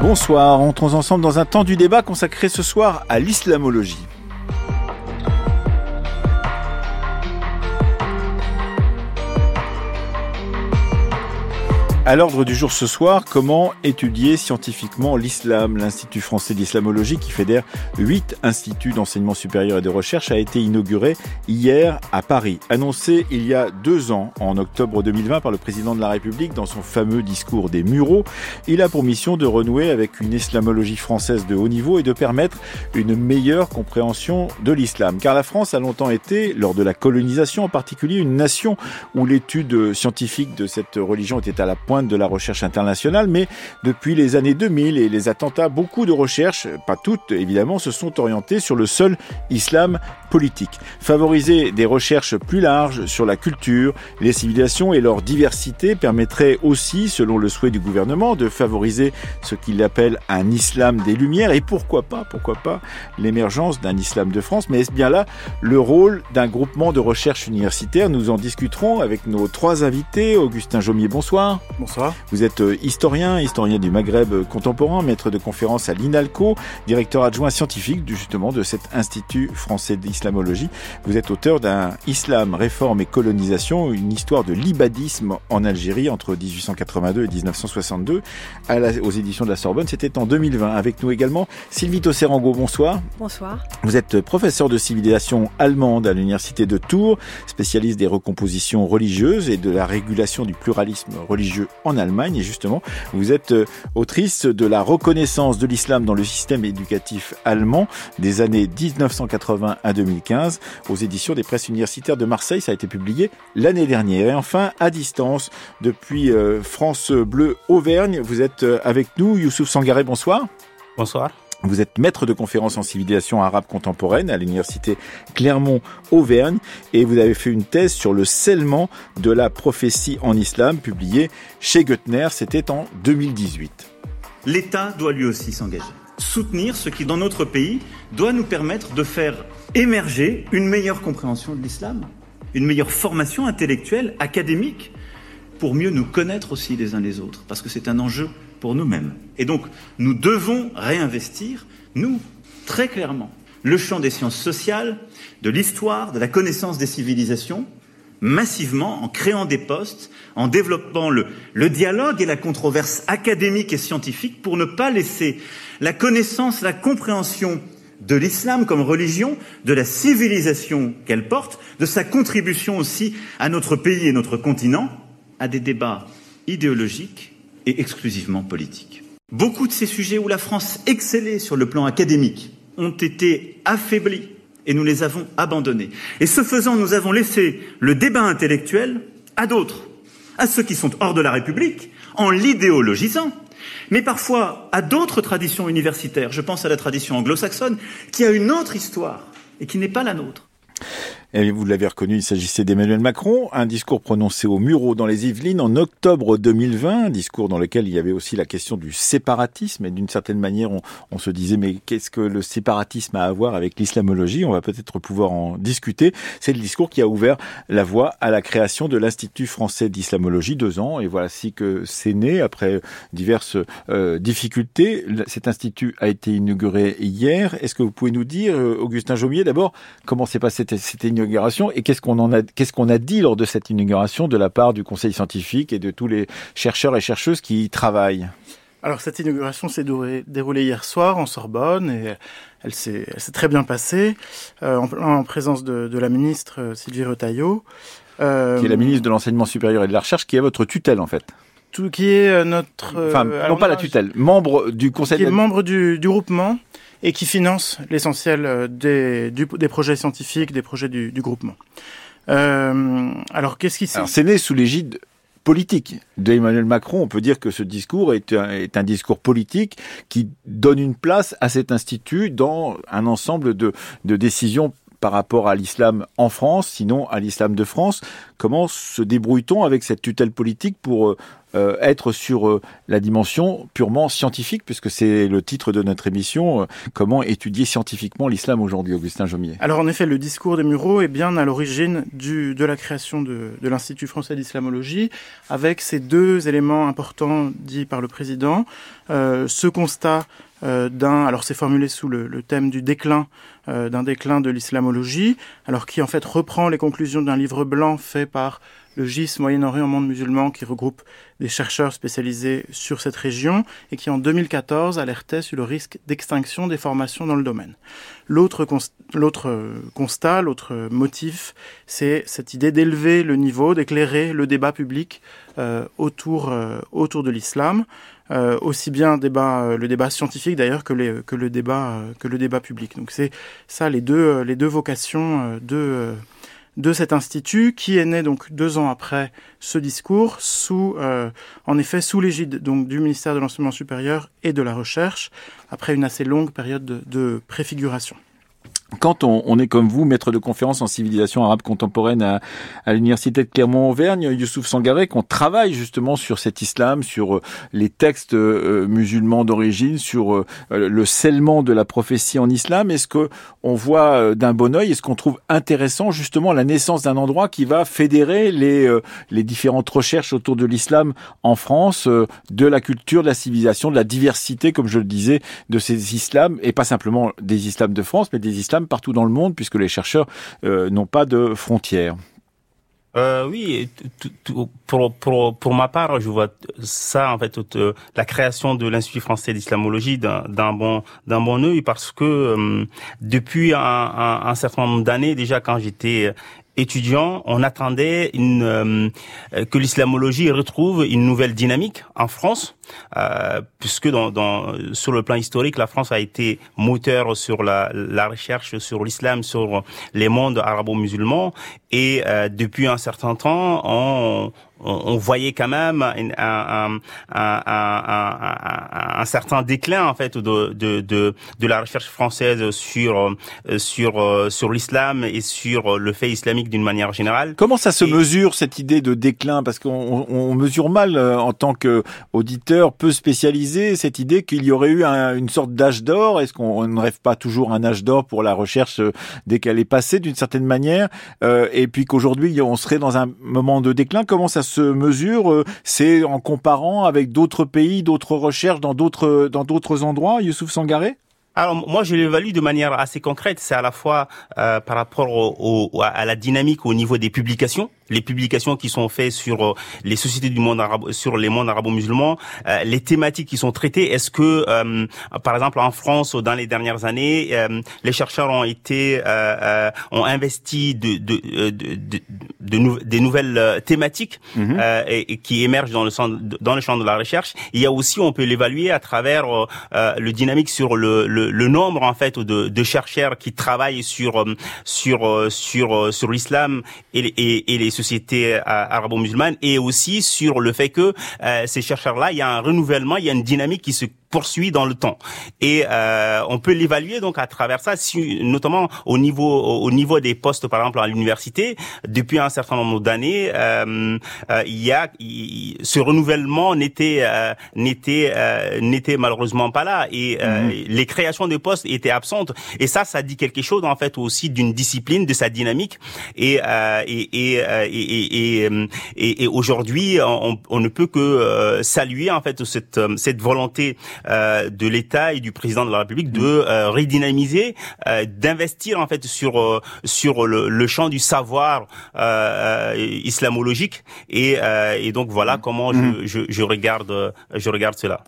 Bonsoir, entrons ensemble dans un temps du débat consacré ce soir à l'islamologie. À l'ordre du jour ce soir, comment étudier scientifiquement l'islam? L'Institut français d'islamologie, qui fédère huit instituts d'enseignement supérieur et de recherche, a été inauguré hier à Paris. Annoncé il y a deux ans, en octobre 2020, par le président de la République dans son fameux discours des Mureaux, il a pour mission de renouer avec une islamologie française de haut niveau et de permettre une meilleure compréhension de l'islam. Car la France a longtemps été, lors de la colonisation en particulier, une nation où l'étude scientifique de cette religion était à la pointe de la recherche internationale, mais depuis les années 2000 et les attentats, beaucoup de recherches, pas toutes évidemment, se sont orientées sur le seul islam politique. Favoriser des recherches plus larges sur la culture, les civilisations et leur diversité permettrait aussi, selon le souhait du gouvernement, de favoriser ce qu'il appelle un islam des Lumières et pourquoi pas, pourquoi pas, l'émergence d'un islam de France. Mais est-ce bien là le rôle d'un groupement de recherche universitaire? Nous en discuterons avec nos trois invités. Augustin Jomier, bonsoir. Bonsoir. Vous êtes euh, historien, historien du Maghreb contemporain, maître de conférence à l'INALCO, directeur adjoint scientifique justement de cet Institut français d'islamologie. Vous êtes auteur d'un Islam, réforme et colonisation, une histoire de l'ibadisme en Algérie entre 1882 et 1962 à aux éditions de la Sorbonne. C'était en 2020. Avec nous également Sylvie Tosserango, bonsoir. Bonsoir. Vous êtes professeur de civilisation allemande à l'université de Tours, spécialiste des recompositions religieuses et de la régulation du pluralisme religieux en Allemagne. Et justement, vous êtes euh, autrice de la reconnaissance de l'islam dans le système éducatif allemand des années 1980 à 2015 aux éditions des presses universitaires de Marseille. Ça a été publié l'année dernière. Et enfin, à distance, depuis euh, France Bleu Auvergne, vous êtes euh, avec nous. Youssouf Sangaré, bonsoir. Bonsoir. Vous êtes maître de conférences en civilisation arabe contemporaine à l'université Clermont-Auvergne et vous avez fait une thèse sur le scellement de la prophétie en islam publiée chez Goettner, c'était en 2018. L'État doit lui aussi s'engager, soutenir ce qui dans notre pays doit nous permettre de faire émerger une meilleure compréhension de l'islam, une meilleure formation intellectuelle, académique, pour mieux nous connaître aussi les uns les autres, parce que c'est un enjeu pour nous-mêmes. Et donc, nous devons réinvestir, nous, très clairement, le champ des sciences sociales, de l'histoire, de la connaissance des civilisations, massivement en créant des postes, en développant le, dialogue et la controverse académique et scientifique pour ne pas laisser la connaissance, la compréhension de l'islam comme religion, de la civilisation qu'elle porte, de sa contribution aussi à notre pays et notre continent, à des débats idéologiques exclusivement politique. Beaucoup de ces sujets où la France excellait sur le plan académique ont été affaiblis et nous les avons abandonnés. Et ce faisant, nous avons laissé le débat intellectuel à d'autres, à ceux qui sont hors de la République, en l'idéologisant, mais parfois à d'autres traditions universitaires. Je pense à la tradition anglo-saxonne, qui a une autre histoire et qui n'est pas la nôtre. Vous l'avez reconnu, il s'agissait d'Emmanuel Macron, un discours prononcé au Murau dans les Yvelines en octobre 2020, un discours dans lequel il y avait aussi la question du séparatisme. Et d'une certaine manière, on, se disait, mais qu'est-ce que le séparatisme a à voir avec l'islamologie? On va peut-être pouvoir en discuter. C'est le discours qui a ouvert la voie à la création de l'Institut français d'islamologie, deux ans. Et voici que c'est né après diverses euh, difficultés. Cet institut a été inauguré hier. Est-ce que vous pouvez nous dire, euh, Augustin Jaumier, d'abord, comment s'est passé cette, cette inauguration et qu'est-ce qu'on en a, qu'est-ce qu'on a dit lors de cette inauguration de la part du Conseil scientifique et de tous les chercheurs et chercheuses qui y travaillent? Alors cette inauguration s'est déroulée hier soir en Sorbonne et elle s'est, très bien passée euh, en, en, présence de, de, la ministre euh, Sylvie Retailleau. Euh, qui est la ministre de l'enseignement supérieur et de la recherche, qui est votre tutelle en fait. Tout qui est notre enfin non pas la tutelle membre du conseil qui est membre du, du groupement et qui finance l'essentiel des, du, des projets scientifiques, des projets du, du groupement. Euh, alors, qu'est-ce qui s'est... C'est né sous l'égide politique d'Emmanuel Macron. On peut dire que ce discours est un, est un, discours politique qui donne une place à cet institut dans un ensemble de, de décisions par rapport à l'islam en France, sinon à l'islam de France. comment se débrouille-t-on avec cette tutelle politique pour euh, être sur euh, la dimension purement scientifique, puisque c'est le titre de notre émission, euh, comment étudier scientifiquement l'islam aujourd'hui, Augustin Jomier? Alors en effet, le discours des Mureaux est bien à l'origine de la création de, l'Institut français d'islamologie, avec ces deux éléments importants dits par le président. ce constat d'un, alors c'est formulé sous le, thème du déclin, d'un déclin de l'islamologie, alors qui en fait reprend les conclusions d'un livre blanc fait par le GIS Moyen-Orient Monde musulman qui regroupe des chercheurs spécialisés sur cette région et qui en 2014 alertait sur le risque d'extinction des formations dans le domaine. L'autre constat, l'autre motif, c'est cette idée d'élever le niveau, d'éclairer le débat public euh, autour, euh, autour de l'islam. Euh, aussi bien débat, le débat scientifique d'ailleurs que, que, le débat, que le débat public. Donc c'est ça les deux, les deux vocations de de cet institut qui est né donc deux ans après ce discours, sous, euh, en effet, sous l'égide du ministère de l'enseignement supérieur et de la recherche, après une assez longue période de préfiguration quand on, on, est comme vous, maître de conférence en civilisation arabe contemporaine à, à l'université de Clermont-Auvergne, Youssouf Sangaré, qu'on travaille justement sur cet islam, sur euh, les textes euh, musulmans d'origine, sur euh, le scellement de la prophétie en islam, est-ce que on voit d'un bon oeil, est-ce qu'on trouve intéressant justement la naissance d'un endroit qui va fédérer les, les différentes recherches autour de l'islam en France, de la culture, de la civilisation, de la diversité, comme je le disais, de ces islams, et pas simplement des islams de France, mais des islams partout dans le monde puisque les chercheurs euh, n'ont pas de frontières. Euh, oui, pour, pour, pour ma part, je vois ça en fait la création de l'Institut français d'islamologie d'un bon bon œil parce que euh, depuis un, certain nombre d'années déjà quand j'étais étudiants, on attendait euh, que l'islamologie retrouve une nouvelle dynamique en France, euh, puisque dans, dans, sur le plan historique, la France a été moteur sur la, la recherche sur l'islam, sur les mondes arabo-musulmans, et euh, depuis un certain temps, on, on, voyait quand même un, un, un, un, certain déclin en fait de, de, de, de la recherche française sur sur sur l'islam et sur le fait islamique d'une manière générale. Comment ça se mesure cette idée de déclin? Parce qu'on on mesure mal euh, en tant qu'auditeur peu spécialisé cette idée qu'il y aurait eu une sorte d'âge d'or. Est-ce qu'on ne rêve pas toujours un âge d'or pour la recherche euh, dès qu'elle est passée d'une certaine manière euh, Et puis qu'aujourd'hui on serait dans un moment de déclin? Comment ça se mesure euh, C'est en comparant avec d'autres pays, d'autres recherches dans d'autres dans d'autres endroits, Youssouf Sangaré? Alors moi je l'évalue de manière assez concrète, c'est à la fois euh, par rapport au, à la dynamique au niveau des publications, les publications qui sont faites sur euh, les sociétés du monde arabe, sur les mondes arabo-musulmans, euh, les thématiques qui sont traitées. Est-ce que, euh, par exemple, en France, dans les dernières années, les chercheurs ont été ont investi de, de, de, de des nouvelles thématiques mhm. et, qui émergent dans le champ dans le champ de la recherche. Il y a aussi, on peut l'évaluer à travers le dynamique sur le, le, le, nombre en fait de, de chercheurs qui travaillent sur sur sur sur l'islam et, et, les sociétés euh, arabo-musulmanes et aussi sur le fait que euh, ces chercheurs-là, il y a un renouvellement, il y a une dynamique qui se poursuit dans le temps. Et euh, on peut l'évaluer donc à travers ça, notamment au niveau au niveau des postes par exemple à l'université. Depuis un certain nombre d'années, euh, euh, il y a ce renouvellement n'était euh, n'était euh, n'était malheureusement pas là et euh, mm-hmm. les créations de postes étaient absentes. Et ça, ça dit quelque chose en fait aussi d'une discipline, de sa dynamique. Et et et et, et, et, et aujourd'hui, on, on, ne peut que saluer en fait cette cette volonté de l'État et du président de la République de euh, redynamiser, euh, d'investir en fait sur sur le, le, champ du savoir islamologique et, et donc voilà comment je, mm. je, je regarde je regarde cela.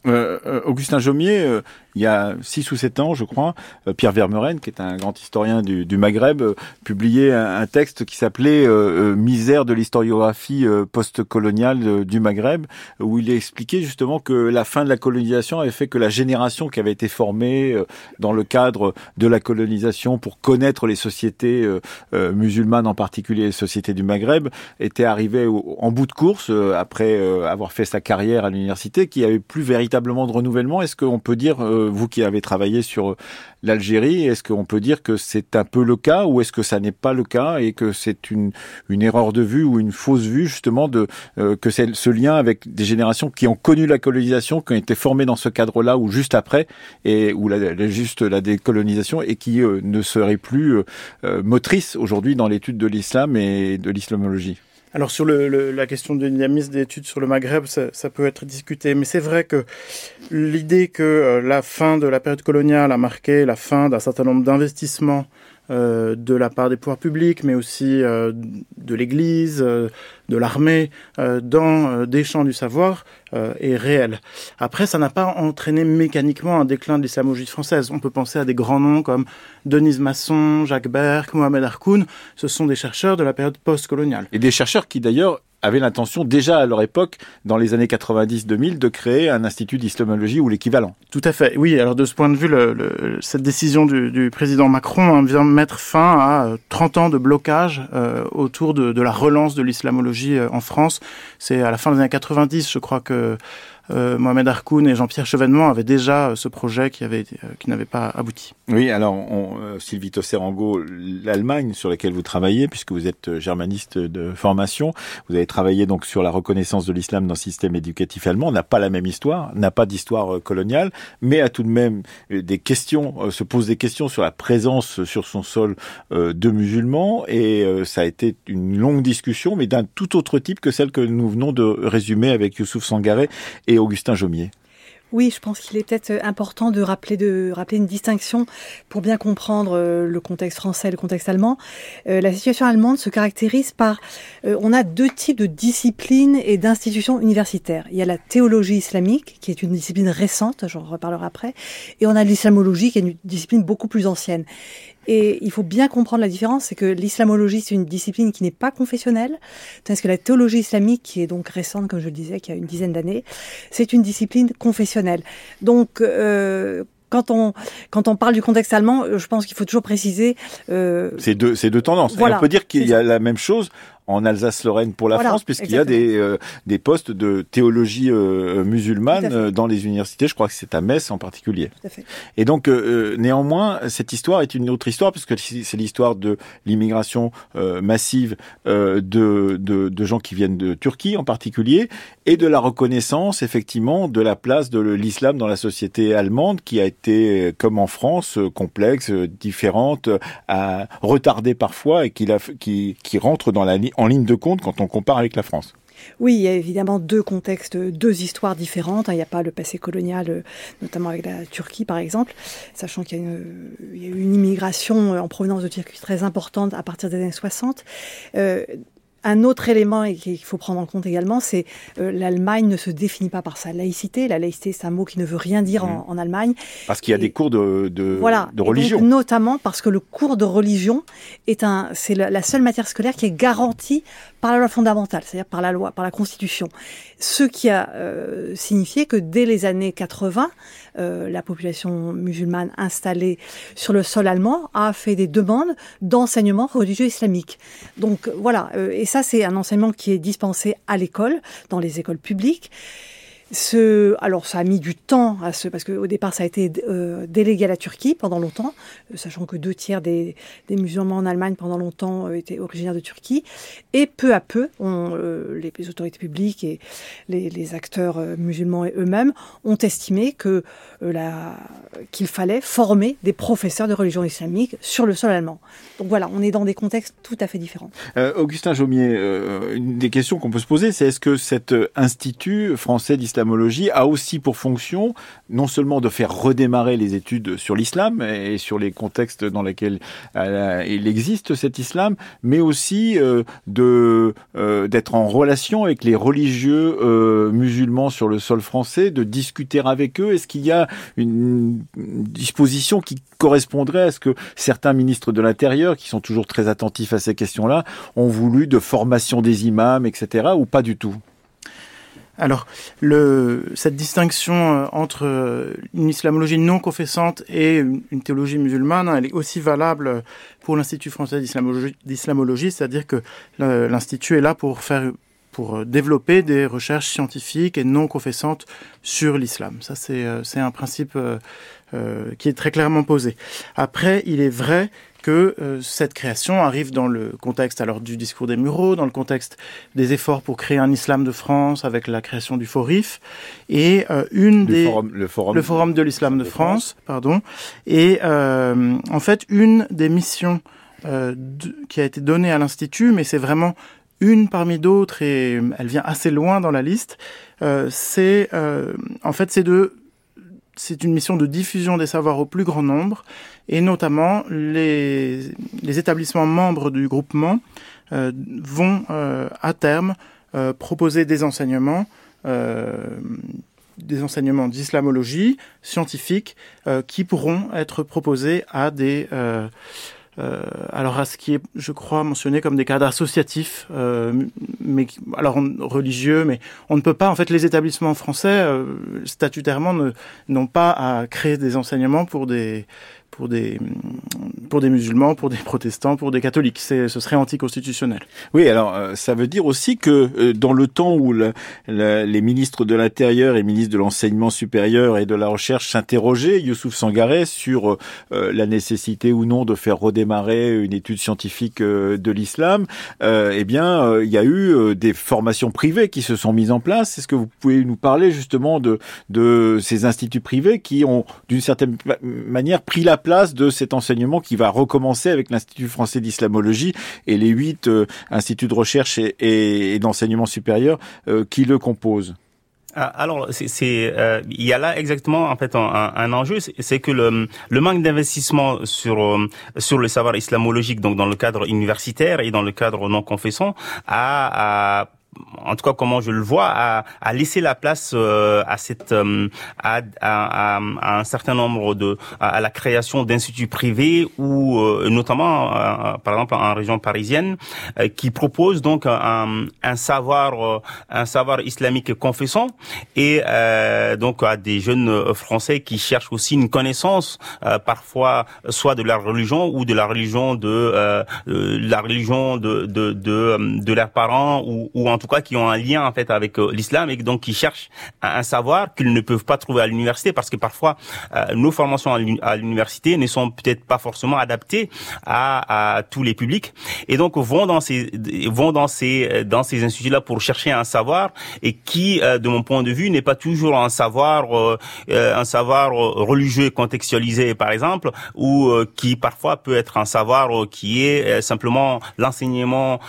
Augustin Jomier, il y a six ou sept ans, je crois, euh, Pierre Vermeuren, qui est un grand historien du, du Maghreb, euh, publiait un, texte qui s'appelait euh, Misère de l'historiographie postcoloniale du Maghreb, où il expliquait justement que la fin de la colonisation avait que la génération qui avait été formée euh, dans le cadre de la colonisation pour connaître les sociétés musulmanes, en particulier les sociétés du Maghreb, était arrivée en bout de course après avoir fait sa carrière à l'université, qui avait plus véritablement de renouvellement. Est-ce qu'on peut dire, vous qui avez travaillé sur l'Algérie, est-ce qu'on peut dire que c'est un peu le cas ou est-ce que ça n'est pas le cas et que c'est une, erreur de vue ou une fausse vue justement de que c'est ce lien avec des générations qui ont connu la colonisation, qui ont été formées dans ce cadre-là ou juste après, et ou la, juste la décolonisation, et qui euh, ne seraient plus euh, euh, motrices aujourd'hui dans l'étude de l'islam et de l'islamologie. Alors sur la question du dynamisme d'études sur le Maghreb, ça, peut être discuté, mais c'est vrai que l'idée que la fin de la période coloniale a marqué la fin d'un certain nombre d'investissements euh, de la part des pouvoirs publics, mais aussi euh, de l'Église, euh, de l'armée, dans des champs du savoir, est réel. Après, ça n'a pas entraîné mécaniquement un déclin de l'islamogie française. On peut penser à des grands noms comme Denise Masson, Jacques Berck, Mohamed Harkoun. Ce sont des chercheurs de la période post-coloniale. Et des chercheurs qui d'ailleurs avaient l'intention déjà à leur époque, dans les années 90-2000, de créer un institut d'islamologie ou l'équivalent. Tout à fait. Oui, alors de ce point de vue, le, cette décision du, du, président Macron hein, vient mettre fin à 30 euh, ans de blocage euh, autour de, de, la relance de l'islamologie euh, en France. C'est à la fin des années 90, je crois que euh, Mohamed Harkoun et Jean-Pierre Chevènement avaient déjà euh, ce projet euh, qui n'avait pas abouti. Oui, alors Sylvie Tosserango, l'Allemagne sur laquelle vous travaillez, puisque vous êtes germaniste de formation, vous avez travaillé donc sur la reconnaissance de l'islam dans le système éducatif allemand, n'a pas la même histoire, n'a pas d'histoire coloniale, mais a tout de même des questions, se pose des questions sur la présence sur son sol de musulmans, et ça a été une longue discussion, mais d'un tout autre type que celle que nous venons de résumer avec Youssouf Sangaré et Augustin Jaumier. Oui, je pense qu'il est peut-être important de rappeler, une distinction pour bien comprendre euh, le contexte français et le contexte allemand. Euh, la situation allemande se caractérise par, euh, on a deux types de disciplines et d'institutions universitaires. Il y a la théologie islamique, qui est une discipline récente, j'en reparlerai après, et on a l'islamologie, qui est une discipline beaucoup plus ancienne. Et il faut bien comprendre la différence, c'est que l'islamologie, c'est une discipline qui n'est pas confessionnelle, tandis que la théologie islamique, qui est donc récente, comme je le disais, qui a une dizaine d'années, c'est une discipline confessionnelle. Donc, euh, quand on quand on parle du contexte allemand, je pense qu'il faut toujours préciser. Euh, c'est deux c'est deux tendances. on peut dire qu'il y a la même chose en Alsace-Lorraine pour la France, puisqu'il y a des, euh, des postes de théologie euh, musulmane euh, dans les universités. Je crois que c'est à Metz en particulier. Et donc, néanmoins, cette histoire est une autre histoire, puisque c'est l'histoire de l'immigration massive de, de, de, gens qui viennent de Turquie en particulier, et de la reconnaissance, effectivement, de la place de l'islam dans la société allemande, qui a été, comme en France, complexe, différente, retardée parfois, et qui, qui, qui rentre dans la en ligne de compte quand on compare avec la France. Oui, il y a évidemment deux contextes, deux histoires différentes. Il n'y a pas le passé colonial, euh, notamment avec la Turquie par exemple, sachant qu'il y, a eu une immigration euh, en provenance de Turquie très importante à partir des années 60. Un autre élément qu'il faut prendre en compte également, c'est euh, l'Allemagne ne se définit pas par sa laïcité. La laïcité, c'est un mot qui ne veut rien dire en, mmh. Allemagne. Parce qu'il y a des cours de, de, de religion. notamment parce que le cours de religion est un, c'est la seule matière scolaire qui est garantie par la loi fondamentale, c'est-à-dire par la loi, par la Constitution. Ce qui a euh, signifié que dès les années 80, euh, la population musulmane installée sur le sol allemand a fait des demandes d'enseignement religieux islamique. Donc voilà, euh, et ça c'est un enseignement qui est dispensé à l'école, dans les écoles publiques. Ce, alors ça a mis du temps à ce, parce qu'au départ ça a été euh, délégué à la Turquie pendant longtemps, euh, sachant que deux tiers des, musulmans en Allemagne pendant longtemps euh, étaient originaires de Turquie, et peu à peu, les, autorités publiques et les, les acteurs musulmans eux-mêmes ont estimé que qu'il fallait former des professeurs de religion islamique sur le sol allemand. Donc voilà, on est dans des contextes tout à fait différents. Augustin Jaumier, une des questions qu'on peut se poser, c'est est-ce que cet institut français d'islam a aussi pour fonction non seulement de faire redémarrer les études sur l'islam et sur les contextes dans lesquels euh, il existe cet islam, mais aussi euh, euh, d'être en relation avec les religieux musulmans sur le sol français, de discuter avec eux. Est-ce qu'il y a une disposition qui correspondrait à ce que certains ministres de l'Intérieur, qui sont toujours très attentifs à ces questions-là, ont voulu de formation des imams, etc., ou pas du tout? Alors, cette distinction euh, entre euh, une islamologie non confessante et une théologie musulmane, elle est aussi valable pour l'Institut français d'islamologie, c'est-à-dire que l'Institut est là pour faire pour développer des recherches scientifiques et non confessantes sur l'islam. Ça, c'est un principe qui est très clairement posé. Après, il est vrai que euh, cette création arrive dans le contexte alors du discours des Mureaux, dans le contexte des efforts pour créer un islam de France avec la création du Forif et euh, une des le, forum, le forum de l'islam de, France, pardon et euh, en fait une des missions qui a été donnée à l'institut, mais c'est vraiment une parmi d'autres et elle vient assez loin dans la liste. c'est en fait c'est de c'est une mission de diffusion des savoirs au plus grand nombre, et notamment les, établissements membres du groupement euh, vont euh, à terme euh, proposer des enseignements des enseignements d'islamologie scientifique qui pourront être proposés à des alors à ce qui est, je crois, mentionné comme des cadres associatifs, euh, mais alors religieux, mais on ne peut pas, en fait, les établissements français euh, statutairement n'ont pas à créer des enseignements pour des pour des, pour des musulmans, pour des protestants, pour des catholiques. ce serait anticonstitutionnel. Oui, alors euh, ça veut dire aussi que euh, dans le temps où les ministres de l'Intérieur et ministres de l'Enseignement supérieur et de la Recherche s'interrogeaient, Youssouf Sangaré, sur euh, la nécessité ou non de faire redémarrer une étude scientifique de l'islam, eh bien, il y a eu des formations privées qui se sont mises en place. Est-ce que vous pouvez nous parler justement de, de ces instituts privés qui ont, d'une certaine manière, pris la place de cet enseignement qui va recommencer avec l'Institut français d'islamologie et les huit euh, instituts de recherche et, d'enseignement supérieur euh, qui le composent. Ah, alors, euh, il y a là exactement en fait un, enjeu, c'est que le, manque d'investissement sur sur le savoir islamologique, donc dans le cadre universitaire et dans le cadre non confessant, a en tout cas comment je le vois, à, à laisser la place euh, à cette euh, à, à, à, un certain nombre de à, la création d'instituts privés ou euh, notamment par exemple en région parisienne qui proposent donc un, un savoir un savoir islamique confessant. Et donc à des jeunes français qui cherchent aussi une connaissance parfois soit de leur religion ou de la religion de la religion de de de, de leurs parents ou, ou en tout cas qui ont un lien en fait avec euh, l'islam et donc qui cherchent un savoir qu'ils ne peuvent pas trouver à l'université parce que parfois euh, nos formations à l'université ne sont peut-être pas forcément adaptées à, à, tous les publics et donc vont dans ces vont dans ces dans ces instituts là pour chercher un savoir et qui euh, de mon point de vue n'est pas toujours un savoir un savoir religieux contextualisé par exemple ou qui parfois peut être un savoir qui est simplement l'enseignement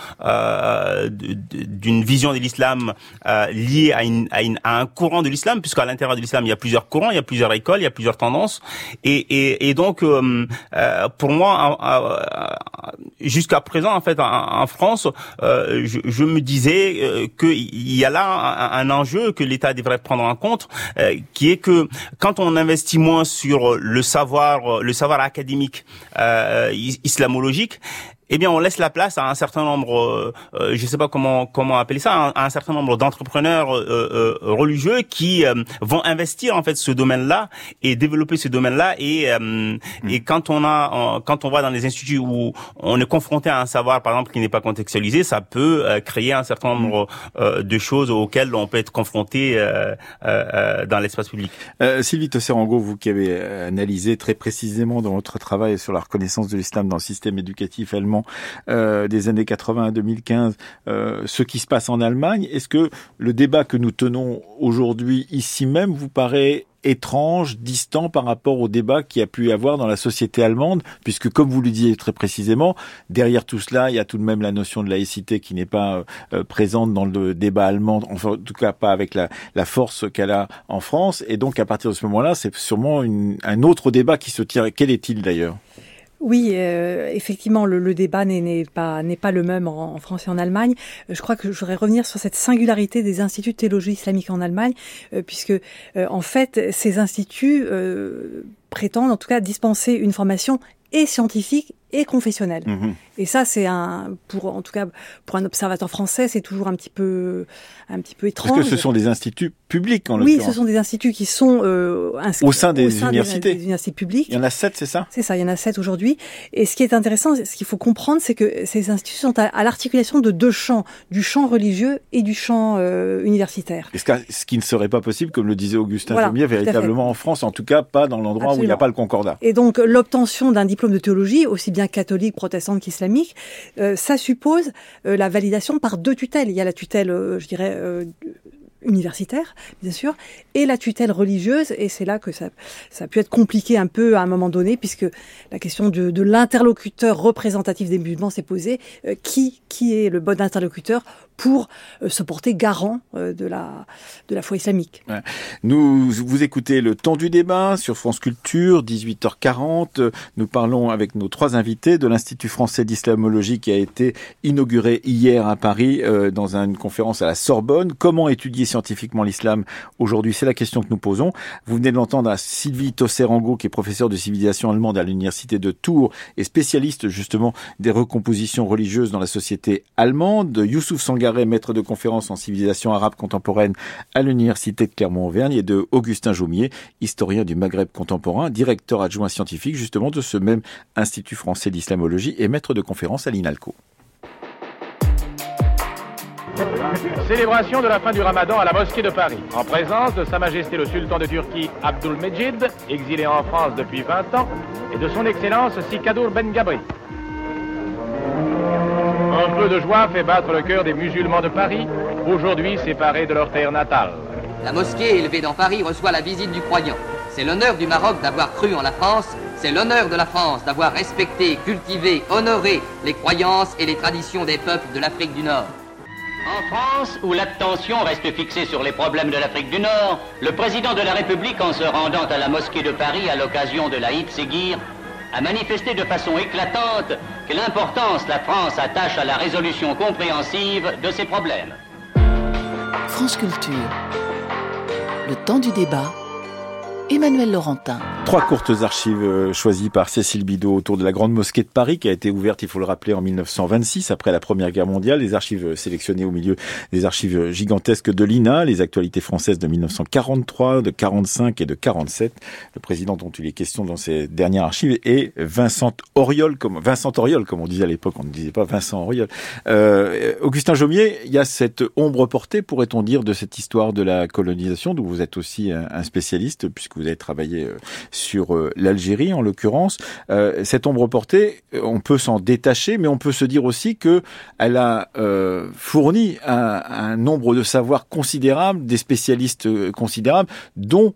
d'une vision de l'islam euh, liée à, une, à, une, à, un courant de l'islam, puisqu'à l'intérieur de l'islam, il y a plusieurs courants, il y a plusieurs écoles, il y a plusieurs tendances. Et, et, et donc, euh, euh pour moi, euh, jusqu'à présent, en fait, en, France, euh, je, je, me disais qu'il y a là un, un enjeu que l'État devrait prendre en compte, qui est que quand on investit moins sur le savoir, le savoir académique islamologique, eh bien, on laisse la place à un certain nombre, euh, euh je ne sais pas comment comment appeler ça, à un, certain nombre d'entrepreneurs euh, euh, religieux qui vont investir en fait ce domaine-là et développer ce domaine-là. Et mm. et quand on a quand on va dans les instituts où on est confronté à un savoir, par exemple, qui n'est pas contextualisé, ça peut créer un certain nombre mm. de choses auxquelles on peut être confronté dans l'espace public. Sylvie Tosserango, vous qui avez analysé très précisément dans votre travail sur la reconnaissance de l'islam dans le système éducatif allemand euh, des années 80 à 2015 euh, ce qui se passe en Allemagne. Est-ce que le débat que nous tenons aujourd'hui ici même vous paraît étrange, distant par rapport au débat qui a pu y avoir dans la société allemande, puisque comme vous le disiez très précisément, derrière tout cela, il y a tout de même la notion de laïcité qui n'est pas euh, présente dans le débat allemand, en tout cas pas avec la, force qu'elle a en France, et donc à partir de ce moment-là, c'est sûrement un autre débat qui se tire. Quel est-il d'ailleurs? Oui, euh, effectivement, le, le débat n'est pas pas le même en, France et en Allemagne. Euh, je crois que je voudrais revenir sur cette singularité des instituts de théologie islamique en Allemagne, euh, puisque en fait, ces instituts prétendent, en tout cas, dispenser une formation et scientifique et confessionnelle. Mhm. Et ça, c'est un, pour en tout cas pour un observateur français, c'est toujours un petit peu, un petit peu étrange. Parce que ce sont des instituts publics en Oui, ce sont des instituts qui sont euh, inscrits au sein des universités. Des, universités publiques. Il y en a sept, c'est ça? C'est ça, il y en a sept aujourd'hui. Et ce qui est intéressant, ce qu'il faut comprendre, c'est que ces instituts sont à, l'articulation de deux champs, du champ religieux et du champ euh, universitaire. Et ce, qui ne serait pas possible, comme le disait Augustin voilà, véritablement en France, en tout cas pas dans l'endroit où il n'y a pas le concordat. Et donc l'obtention d'un diplôme de théologie, aussi bien catholique, protestante qu'islamique, euh, ça suppose euh, la validation par deux tutelles. Il y a la tutelle, euh, je dirais, universitaire, bien sûr, et la tutelle religieuse. Et c'est là que ça, ça a pu être compliqué un peu à un moment donné, puisque la question de, de l'interlocuteur représentatif des musulmans s'est posée. qui, qui est le bon interlocuteur pour euh, se porter garant euh, de la de la foi islamique? Nous vous écoutez le temps du débat sur France Culture 18h40. Nous parlons avec nos trois invités de l'Institut français d'islamologie qui a été inauguré hier à Paris euh, dans une conférence à la Sorbonne. Comment étudier scientifiquement l'islam aujourd'hui C'est la question que nous posons. Vous venez de l'entendre à Sylvie Tosserango qui est professeure de civilisation allemande à l'université de Tours et spécialiste justement des recompositions religieuses dans la société allemande. Youssouf Sangar maître de conférence en civilisation arabe contemporaine à l'université de Clermont-Auvergne, et de Augustin Jaumier, historien du Maghreb contemporain, directeur adjoint scientifique justement de ce même Institut français d'islamologie et maître de conférence à l'INALCO. Célébration de la fin du ramadan à la mosquée de Paris, en présence de Sa Majesté le Sultan de Turquie Abdul Mejid, exilé en France depuis 20 ans, et de son Excellence Sikadour Ben Gabri. Un peu de joie fait battre le cœur des musulmans de Paris, aujourd'hui séparés de leur terre natale. La mosquée élevée dans Paris reçoit la visite du croyant. C'est l'honneur du Maroc d'avoir cru en la France, c'est l'honneur de la France d'avoir respecté, cultivé, honoré les croyances et les traditions des peuples de l'Afrique du Nord. En France, où l'attention reste fixée sur les problèmes de l'Afrique du Nord, le président de la République, en se rendant à la mosquée de Paris à l'occasion de la Séguir, a manifesté de façon éclatante que l'importance la France attache à la résolution compréhensive de ces problèmes. France Culture. Le temps du débat Emmanuel Laurentin. Trois courtes archives euh, choisies par Cécile Bidot autour de la Grande Mosquée de Paris qui a été ouverte, il faut le rappeler, en 1926 après la Première Guerre mondiale. Les archives sélectionnées au milieu des archives gigantesques de l'INA, les actualités françaises de 1943, de 45 et de 47. Le président dont il est question dans ces dernières archives est Vincent Auriol, comme Vincent Auriol, comme on disait à l'époque, on ne disait pas Vincent Auriol. Euh, Augustin Jaumier, il y a cette ombre portée, pourrait-on dire, de cette histoire de la colonisation, d'où vous êtes aussi un spécialiste, puisque vous avez travaillé euh, sur euh, l'Algérie en l'occurrence. Euh, cette ombre portée, on peut s'en détacher, mais on peut se dire aussi que elle a fourni un, nombre de savoirs considérables, des spécialistes considérables, dont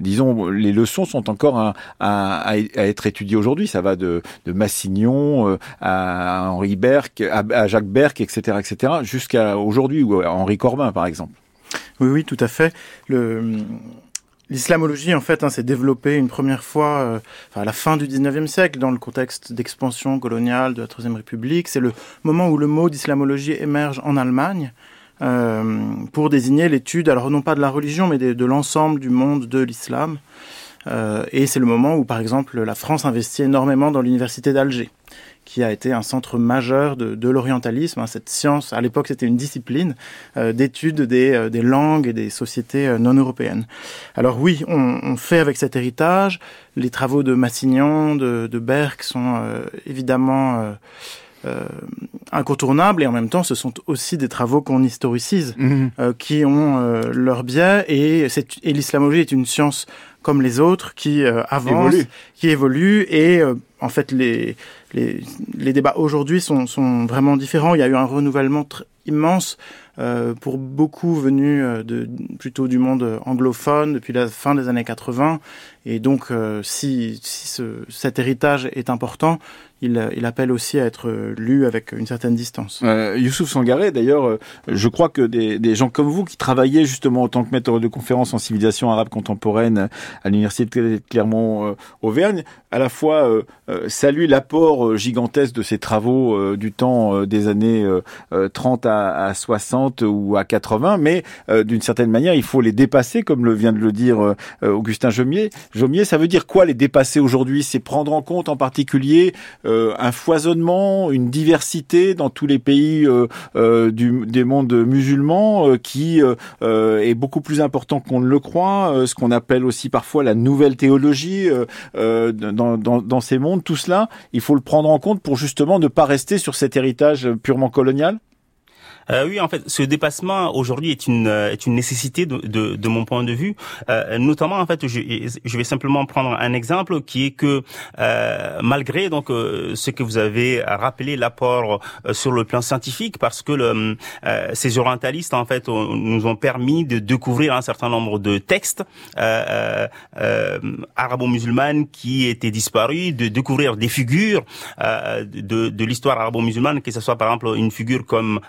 disons, les leçons sont encore à, à, être étudiées aujourd'hui. Ça va de, Massignon à Henri Berck, à, Jacques Berck, etc., etc., jusqu'à aujourd'hui, ou à Henri Corbin, par exemple. Oui, oui, tout à fait. Le, L'islamologie, en fait, hein, s'est développée une première fois euh, à la fin du 19e siècle, dans le contexte d'expansion coloniale de la Troisième République. C'est le moment où le mot d'islamologie émerge en Allemagne euh, pour désigner l'étude, alors non pas de la religion, mais de, l'ensemble du monde de l'islam. Euh, et c'est le moment où, par exemple, la France investit énormément dans l'université d'Alger qui a été un centre majeur de, de l'orientalisme. Hein, cette science, à l'époque, c'était une discipline euh, d'étude des, euh, des, langues et des sociétés euh, non européennes. Alors oui, on, on, fait avec cet héritage. Les travaux de Massignon, de, de Berck sont évidemment incontournables et en même temps, ce sont aussi des travaux qu'on historicise, mmh. qui ont leur biais et, et l'islamologie est une science comme les autres qui avance, qui évolue et en fait les les, les débats aujourd'hui sont, sont, vraiment différents. Il y a eu un renouvellement immense euh, pour beaucoup venus euh, de, plutôt du monde anglophone depuis la fin des années 80. Et donc, euh, si, si ce, cet héritage est important, il, appelle aussi à être lu avec une certaine distance. Euh, Youssouf Sangaré, d'ailleurs, je crois que des, gens comme vous qui travaillez justement en tant que maître de conférence en civilisation arabe contemporaine à l'université de Clermont-Auvergne, à la fois salue l'apport gigantesque de ces travaux du temps des années 30 à, 60 ou à 80, mais d'une certaine manière, il faut les dépasser, comme le vient de le dire Augustin Jomier. Jomier, ça veut dire quoi les dépasser aujourd'hui? C'est prendre en compte en particulier un foisonnement, une diversité dans tous les pays du, des mondes musulmans qui est beaucoup plus important qu'on ne le croit, ce qu'on appelle aussi parfois la nouvelle théologie dans, dans, dans ces mondes. Tout cela, il faut le prendre en compte pour justement ne pas rester sur cet héritage purement colonial? Euh, oui, en fait, ce dépassement aujourd'hui est une euh, est une nécessité de, de, de mon point de vue. Euh, notamment, en fait, je, je, vais simplement prendre un exemple qui est que malgré donc ce que vous avez rappelé l'apport sur le plan scientifique, parce que le, ces orientalistes en fait nous ont permis de découvrir un certain nombre de textes arabo-musulmanes qui étaient disparus, de découvrir des figures de, de l'histoire arabo-musulmane, que ce soit par exemple une figure comme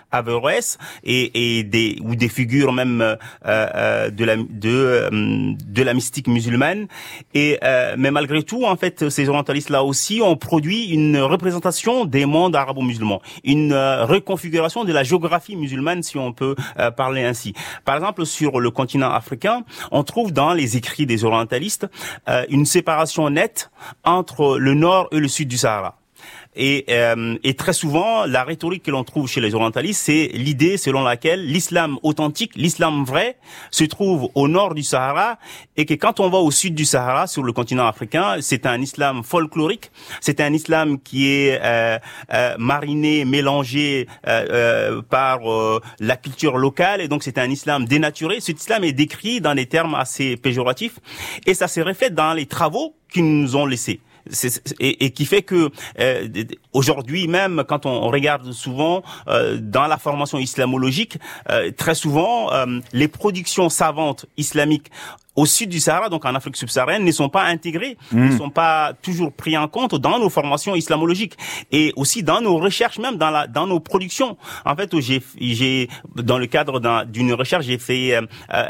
Et, ou des figures même euh, euh, de la euh, de la mystique musulmane. Et mais malgré tout, en fait, ces orientalistes là aussi ont produit une représentation des mondes arabo-musulmans, une reconfiguration de la géographie musulmane, si on peut parler ainsi. Par exemple, sur le continent africain, on trouve dans les écrits des orientalistes une séparation nette entre le nord et le sud du Sahara. Et, euh, et très souvent, la rhétorique que l'on trouve chez les orientalistes, c'est l'idée selon laquelle l'islam authentique, l'islam vrai, se trouve au nord du Sahara et que quand on va au sud du Sahara, sur le continent africain, c'est un islam folklorique, c'est un islam qui est euh, euh, mariné, mélangé euh, par la culture locale et donc c'est un islam dénaturé. Cet islam est décrit dans des termes assez péjoratifs et ça se reflète dans les travaux qu'ils nous ont laissés et, qui fait que euh, aujourd'hui même, quand on, regarde souvent euh, dans la formation islamologique, euh, très souvent les productions savantes islamiques au sud du Sahara, donc en Afrique subsaharienne, ne sont pas intégrés, ne hmm. sont pas toujours pris en compte dans nos formations islamologiques et aussi dans nos recherches, même dans la dans nos productions. En fait, j'ai j'ai dans le cadre d'une recherche, j'ai fait euh,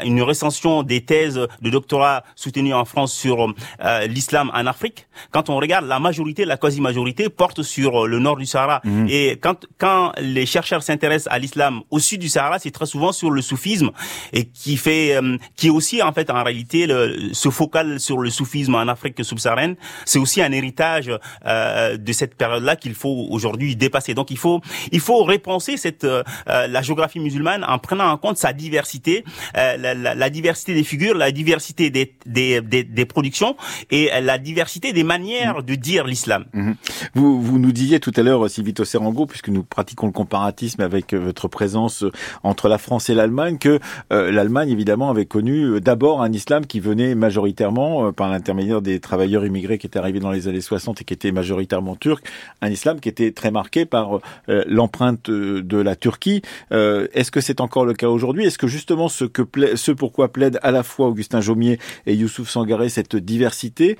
une recension des thèses de doctorat soutenues en France sur euh, l'islam en Afrique. Quand on regarde, la majorité, la quasi-majorité porte sur le nord du Sahara. Hmm. Et quand quand les chercheurs s'intéressent à l'islam au sud du Sahara, c'est très souvent sur le soufisme et qui fait euh, qui est aussi en fait en réalité le, ce focal sur le soufisme en Afrique subsaharienne, c'est aussi un héritage euh, de cette période-là qu'il faut aujourd'hui dépasser. Donc il faut il faut repenser cette euh, la géographie musulmane en prenant en compte sa diversité, euh, la, la, la, diversité des figures, la diversité des des, des, des productions et la diversité des manières de dire l'islam. Mhm. Vous vous nous disiez tout à l'heure, Sylvito Serango, puisque nous pratiquons le comparatisme avec votre présence entre la France et l'Allemagne, que l'Allemagne évidemment avait connu d'abord un islam qui venait majoritairement euh, par l'intermédiaire des travailleurs immigrés qui étaient arrivés dans les années 60 et qui étaient majoritairement turcs, un islam qui était très marqué par euh, l'empreinte de la Turquie. Euh, est-ce que c'est encore le cas aujourd'hui? Est-ce que justement ce pourquoi plaide à la fois Augustin Jomier et Youssouf Sangaré, cette diversité,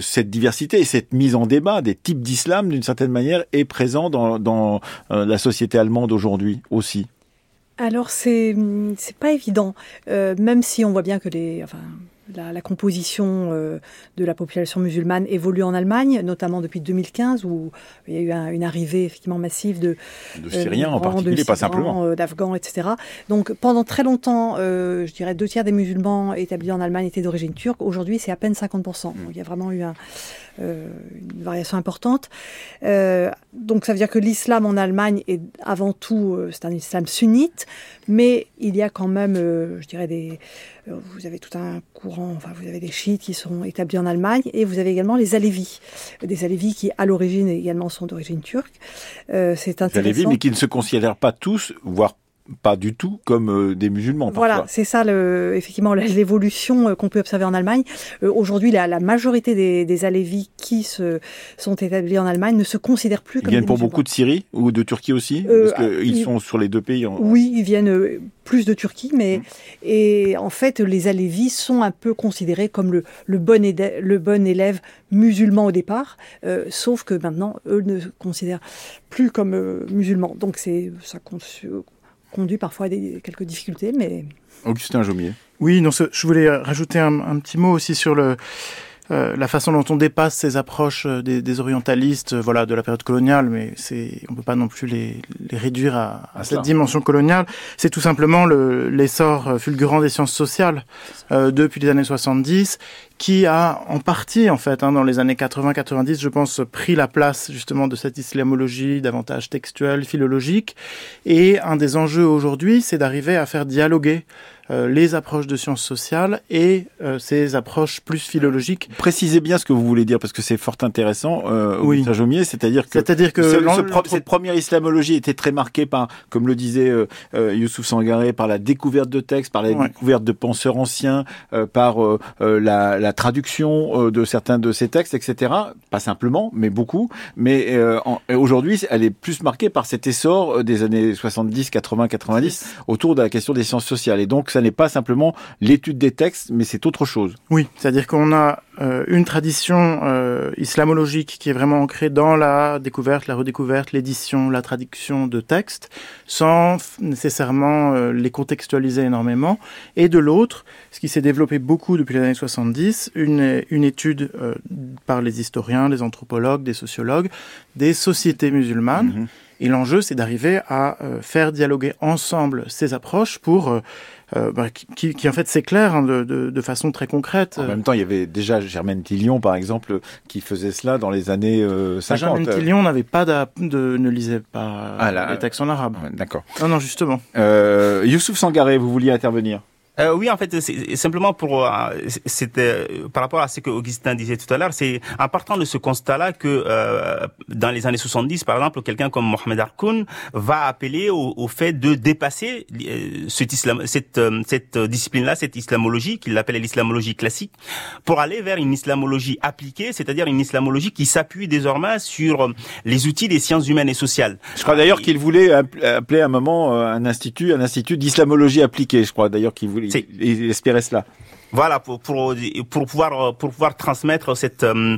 cette et cette mise en débat des types d'islam d'une certaine manière est présent dans la société allemande aujourd'hui aussi? Alors c'est c'est pas évident, euh, même si on voit bien que les enfin la, la composition euh, de la population musulmane évolue en Allemagne, notamment depuis 2015 où il y a eu un, une arrivée effectivement massive de de Syriens en particulier, pas simplement euh, d'Afghans, etc. Donc pendant très longtemps, je dirais deux tiers des musulmans établis en Allemagne étaient d'origine turque. Aujourd'hui, c'est à peine 50 Donc, il y a vraiment eu un, euh, une variation importante. Euh, donc ça veut dire que l'islam en Allemagne est avant tout, euh, c'est un islam sunnite, mais il y a quand même, je dirais, des, vous avez tout un courant, enfin vous avez des chiites qui sont établis en Allemagne, et vous avez également les alévis, des alévis qui à l'origine également sont d'origine turque. c'est intéressant. Alévis, mais qui ne se considèrent pas tous, voire pas du tout comme euh, des musulmans. Voilà, c'est ça le, effectivement l'évolution euh, qu'on peut observer en Allemagne. Euh, aujourd'hui, la, la, majorité des, des Alévis qui se, sont établis en Allemagne ne se considèrent plus comme ils viennent pour beaucoup de Syrie ou de Turquie aussi Parce qu'ils sont sur les deux pays. Oui, ils viennent plus de Turquie, mais mmh. et en fait, les Alévis sont un peu considérés comme le, le, bon, élève, le bon élève musulman au départ, sauf que maintenant, eux ne se considèrent plus comme musulmans. Donc c'est ça conduit parfois à des, quelques difficultés, mais... Augustin Jomier. Oui, non, je voulais rajouter un, petit mot aussi sur le, euh, la façon dont on dépasse ces approches euh, des, des orientalistes, euh, voilà, de la période coloniale, mais c'est, on peut pas non plus les, les réduire à, à cette dimension coloniale. C'est tout simplement le, l'essor fulgurant des sciences sociales euh, depuis les années 70 qui a en partie, en fait, hein, dans les années 80-90, je pense, pris la place justement de cette islamologie davantage textuelle, philologique. Et un des enjeux aujourd'hui, c'est d'arriver à faire dialoguer euh, les approches de sciences sociales et euh, ces approches plus philologiques. Précisez bien ce que vous voulez dire parce que c'est fort intéressant. Euh, oui, Jomier, c'est-à-dire que, c'est-à-dire que ce, ce pro cette première islamologie était très marquée par, comme le disait euh, euh, Youssouf Sangaré, par la découverte de textes, par la ouais. découverte de penseurs anciens, euh, par la, la, traduction de certains de ces textes, etc. Pas simplement, mais beaucoup. Mais aujourd'hui, elle est plus marquée par cet essor des années 70, 80, 90 autour de la question des sciences sociales. Et donc, ça n'est pas simplement l'étude des textes, mais c'est autre chose. Oui, c'est-à-dire qu'on a euh, une tradition euh, islamologique qui est vraiment ancrée dans la découverte, la redécouverte, l'édition, la traduction de textes, sans nécessairement euh, les contextualiser énormément. Et de l'autre, ce qui s'est développé beaucoup depuis les années 70, une, une étude euh, par les historiens, les anthropologues, des sociologues, des sociétés musulmanes. Mm -hmm. Et l'enjeu, c'est d'arriver à euh, faire dialoguer ensemble ces approches pour euh, bah, qui, qui, en fait s'éclairent hein, de, de, de, façon très concrète. En même temps, il y avait déjà Germaine Tillion, par exemple, qui faisait cela dans les années euh, 50. Germaine Tillion n'avait pas de, ne lisait pas ah, là, les textes en arabe. D'accord. Non, non, justement. Euh, Youssouf Sangaré, vous vouliez intervenir? Euh, oui, en fait, simplement pour euh, c'était par rapport à ce que Augustin disait tout à l'heure, c'est en partant de ce constat-là que euh, dans les années 70, par exemple, quelqu'un comme Mohamed Harkoun va appeler au, au fait de dépasser euh, cet islam, cette, euh, cette discipline-là, cette islamologie qu'il appelle l'islamologie classique, pour aller vers une islamologie appliquée, c'est-à-dire une islamologie qui s'appuie désormais sur les outils des sciences humaines et sociales. Je crois d'ailleurs qu'il voulait appeler à un moment un institut, un institut d'islamologie appliquée. Je crois d'ailleurs qu'il voulait il espérait cela. Voilà pour pour pour pouvoir pour pouvoir transmettre cette euh,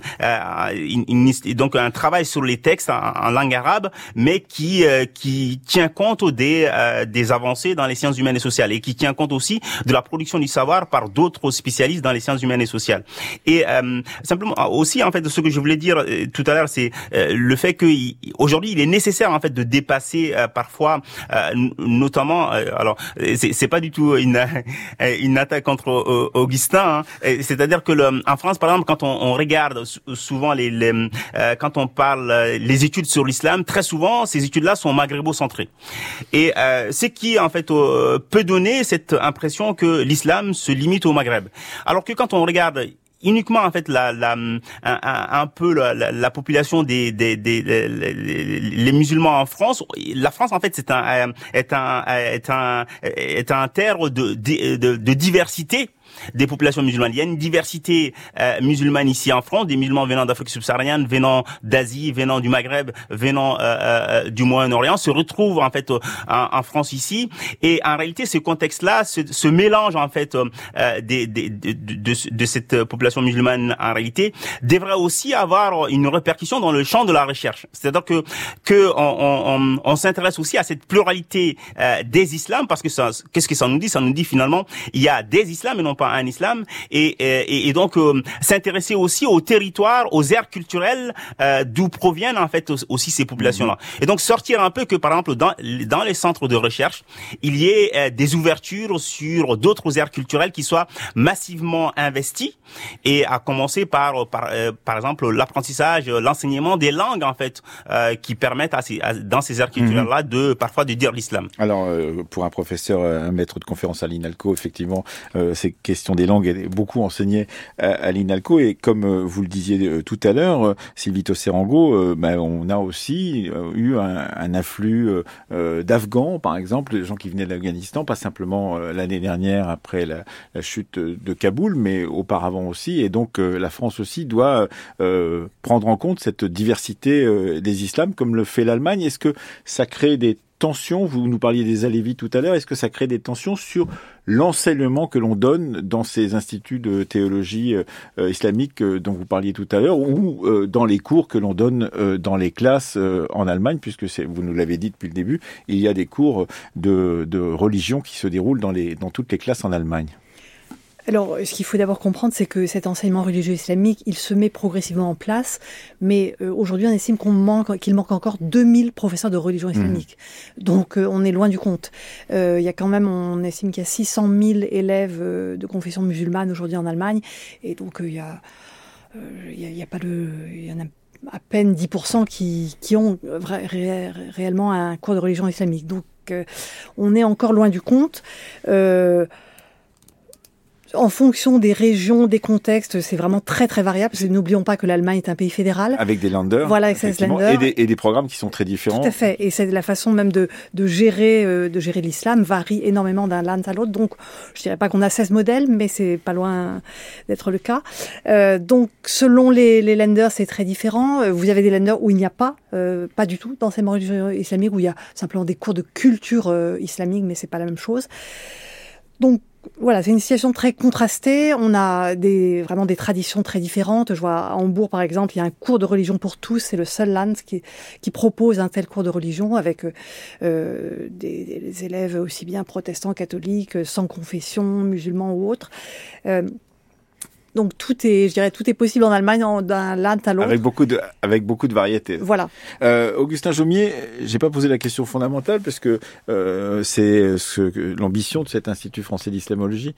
une, une, donc un travail sur les textes en, langue arabe, mais qui euh, qui tient compte des euh, des avancées dans les sciences humaines et sociales et qui tient compte aussi de la production du savoir par d'autres spécialistes dans les sciences humaines et sociales. Et euh, simplement aussi en fait ce que je voulais dire euh, tout à l'heure, c'est euh, le fait que aujourd'hui il est nécessaire en fait de dépasser parfois notamment alors c'est pas du tout une une attaque contre Augustin. Hein. C'est-à-dire que le, en France, par exemple, quand on, on regarde souvent les, les euh, quand on parle euh, les études sur l'islam, très souvent ces études-là sont maghrébo-centrées. Et euh, ce qui en fait euh, peut donner cette impression que l'islam se limite au Maghreb. Alors que quand on regarde uniquement en fait la, la un, peu la, la, la, population des, des, des les, les, musulmans en France. La France en fait c'est un est un est un est un terre de, de, de diversité des populations musulmanes. Il y a une diversité euh, musulmane ici en France, des musulmans venant d'Afrique subsaharienne, venant d'Asie, venant du Maghreb, venant euh, euh, du Moyen-Orient, se retrouvent en fait en, en, France ici. Et en réalité, ce contexte-là, ce, ce, mélange en fait euh, des, des, de, de, de, cette population musulmane en réalité, devrait aussi avoir une répercussion dans le champ de la recherche. C'est-à-dire que que on, on, on s'intéresse aussi à cette pluralité euh, des islams parce que qu'est-ce que ça nous dit? Ça nous dit finalement il y a des islams et non pas un islam et, et, et donc euh, s'intéresser aussi au territoire, aux aires culturelles euh, d'où proviennent en fait aussi ces populations-là. Et donc sortir un peu que par exemple dans, dans les centres de recherche, il y ait euh, des ouvertures sur d'autres aires culturelles qui soient massivement investies et à commencer par par, euh, par exemple l'apprentissage, l'enseignement des langues en fait euh, qui permettent à ces, à, dans ces aires culturelles-là de parfois de dire l'islam. Alors pour un professeur, un maître de conférence à l'INALCO, effectivement, ces question des langues est beaucoup enseignée à, l'INALCO et comme euh, vous le disiez euh, tout à l'heure, euh, Sylvie Serango, ben, on a aussi eu un, afflux d'Afghans, par exemple, des gens qui venaient de l'Afghanistan, pas simplement l'année dernière après la, la, chute de Kaboul, mais auparavant aussi. Et donc la France aussi doit prendre en compte cette diversité des islams, comme le fait l'Allemagne. Est-ce que ça crée des tensions Vous nous parliez des Alévis tout à l'heure. Est-ce que ça crée des tensions sur l'enseignement que l'on donne dans ces instituts de théologie euh, islamique euh, dont vous parliez tout à l'heure ou euh, dans les cours que l'on donne euh, dans les classes euh, en Allemagne, puisque vous nous l'avez dit depuis le début, il y a des cours de, religion qui se déroulent dans toutes les classes en Allemagne? Alors, ce qu'il faut d'abord comprendre, c'est que cet enseignement religieux islamique, il se met progressivement en place, mais euh, aujourd'hui, on estime qu'on manque, qu'il manque encore 2000 professeurs de religion mmh. islamique. Donc, euh, on est loin du compte. Euh, il y a quand même, on estime qu'il y a 600 000 élèves de confession musulmane aujourd'hui en Allemagne, et donc il y a, il y, a, pas de, il y en a à peine 10% qui, qui ont réellement un cours de religion islamique. Donc, on est encore loin du compte. Euh, en fonction des régions, des contextes, c'est vraiment très très variable. N'oublions pas que l'Allemagne est un pays fédéral. Avec des landers. Voilà, avec Et des, et des programmes qui sont très différents. Tout à fait. Et c'est la façon même de, de gérer, euh, de gérer l'islam varie énormément d'un land à l'autre. Donc, je dirais pas qu'on a 16 modèles, mais c'est pas loin d'être le cas. Euh, donc, selon les, les lenders, c'est très différent. Euh, vous avez des lenders où il n'y a pas, euh, pas du tout d'enseignement religieux islamique, où il y a simplement des cours de culture euh, islamique, mais c'est pas la même chose. Donc, voilà, c'est une situation très contrastée. On a des, vraiment des traditions très différentes. Je vois à Hambourg, par exemple, il y a un cours de religion pour tous. C'est le seul land qui, qui propose un tel cours de religion avec euh, des, des, élèves aussi bien protestants, catholiques, sans confession, musulmans ou autres. Euh, donc tout est, je dirais, tout est possible en Allemagne d'un l'un à l'autre. Avec beaucoup de, avec beaucoup de variétés. Voilà. Euh, Augustin Jaumier, j'ai pas posé la question fondamentale parce que euh, c'est ce, l'ambition de cet Institut français d'islamologie,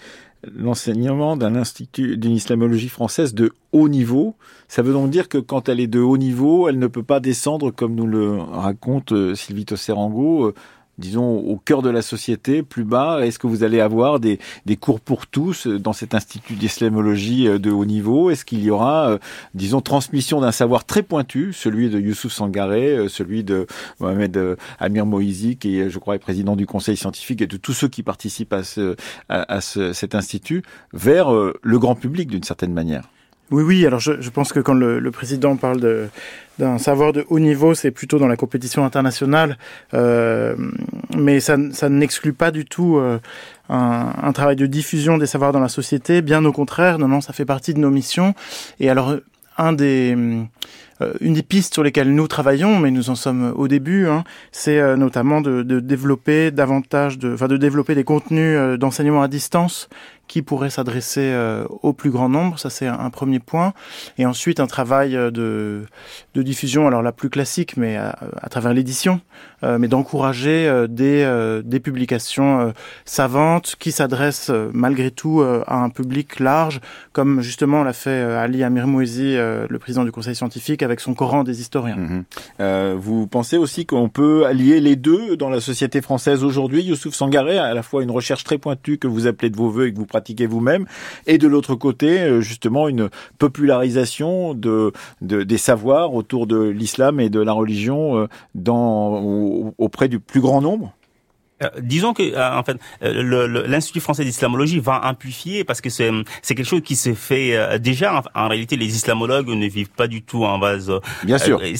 l'enseignement d'un institut d'une islamologie française de haut niveau. Ça veut donc dire que quand elle est de haut niveau, elle ne peut pas descendre comme nous le raconte euh, Sylvie Tosserango disons, au cœur de la société, plus bas Est-ce que vous allez avoir des, des cours pour tous dans cet institut d'islamologie euh, de haut niveau? Est-ce qu'il y aura, euh, disons, transmission d'un savoir très pointu, celui de Youssouf Sangaré, euh, celui de Mohamed Amir Moïsi, qui est, je crois, est président du conseil scientifique, et de tous ceux qui participent à, ce, à, ce, cet institut, vers le grand public d'une certaine manière? Oui, oui. Alors, je, je pense que quand le, le président parle de, d'un savoir de haut niveau, c'est plutôt dans la compétition internationale, euh, mais ça, ça n'exclut pas du tout euh, un, un, travail de diffusion des savoirs dans la société. Bien au contraire, non, non, ça fait partie de nos missions. Et alors, un des euh, une des pistes sur lesquelles nous travaillons, mais nous en sommes au début, hein, c'est euh, notamment de, de, développer davantage, de, enfin de développer des contenus euh, d'enseignement à distance qui pourraient s'adresser au plus grand nombre. Ça, c'est un, premier point. Et ensuite, un travail de, de diffusion, alors la plus classique, mais à, travers l'édition, mais d'encourager des, des publications savantes qui s'adressent malgré tout à un public large, comme justement l'a fait Ali Amir Mouezi, le président du conseil scientifique, avec son Coran des historiens. Mhm. Euh, vous pensez aussi qu'on peut allier les deux dans la société française aujourd'hui Youssouf Sangaré, à la fois une recherche très pointue que vous appelez de vos voeux et que vous pratiquez vous-même, et de l'autre côté, euh, justement, une popularisation de, de des savoirs autour de l'islam et de la religion euh, dans, auprès du plus grand nombre. Euh, disons que euh, en fait euh, l'institut français d'islamologie va amplifier parce que c'est c'est quelque chose qui se fait déjà. En, réalité les islamologues ne vivent pas du tout en base bien sûr. oui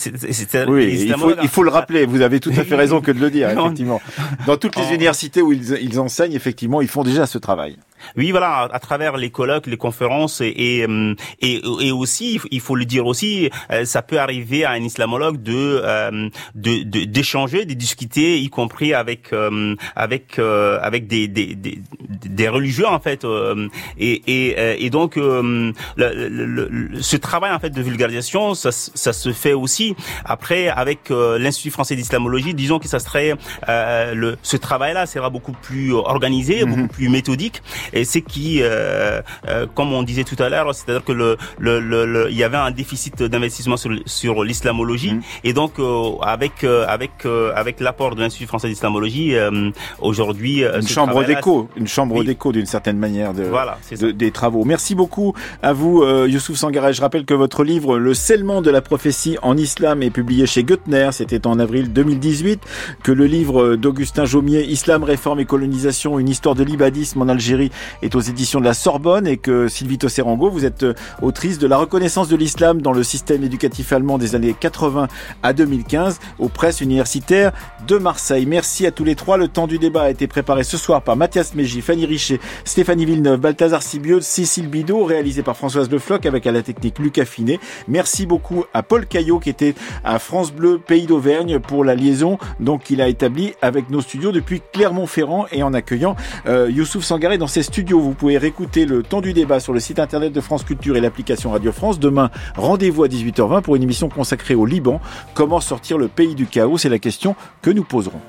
il faut, il faut le rappeler. Vous avez tout à fait raison que de le dire effectivement. Dans toutes les universités où ils, ils enseignent effectivement ils font déjà ce travail oui, voilà, à, travers les colloques, les conférences et, et, et, aussi, il faut le dire aussi, euh, ça peut arriver à un islamologue de euh, d'échanger, de, discuter, y compris avec euh, avec avec des, des, des, des, religieux en fait. et, et, et donc, le, ce travail en fait de vulgarisation, ça, ça se fait aussi. Après, avec l'Institut français d'islamologie, disons que ça serait le ce travail-là sera beaucoup plus organisé, beaucoup mhm. plus méthodique et c'est qui, euh, euh, comme on disait tout à l'heure, c'est-à-dire que le, le, le, il y avait un déficit d'investissement sur, sur l'islamologie, mmh. et donc euh, avec euh, avec euh, avec l'apport de l'Institut français d'islamologie, aujourd'hui une chambre d'écho, une chambre d'écho d'une certaine manière de, voilà, de, des travaux. Merci beaucoup à vous, Youssouf Sangaré. Je rappelle que votre livre Le scellement de la prophétie en islam est publié chez Goettner. C'était en avril 2018. Que le livre d'Augustin Jaumier, Islam, réforme et colonisation, une histoire de l'ibadisme en Algérie est aux éditions de la Sorbonne et que Sylvie Tosserango, vous êtes euh, autrice de la reconnaissance de l'islam dans le système éducatif allemand des années 80 à 2015 aux presses universitaires de Marseille. Merci à tous les trois. Le temps du débat a été préparé ce soir par Mathias Mégy, Fanny Richet, Stéphanie Villeneuve, Balthazar Sibieux, Cécile Bidot, réalisé par Françoise Lefloc avec à la technique Lucas Finet. Merci beaucoup à Paul Caillot qui était à France Bleu, Pays d'Auvergne pour la liaison donc qu'il a établi avec nos studios depuis Clermont-Ferrand et en accueillant euh, Youssouf Sangaré dans ses studios. Vous pouvez réécouter le temps du débat sur le site internet de France Culture et l'application Radio France. Demain, rendez-vous à 18h20 pour une émission consacrée au Liban. Comment sortir le pays du chaos? C'est la question que nous poserons.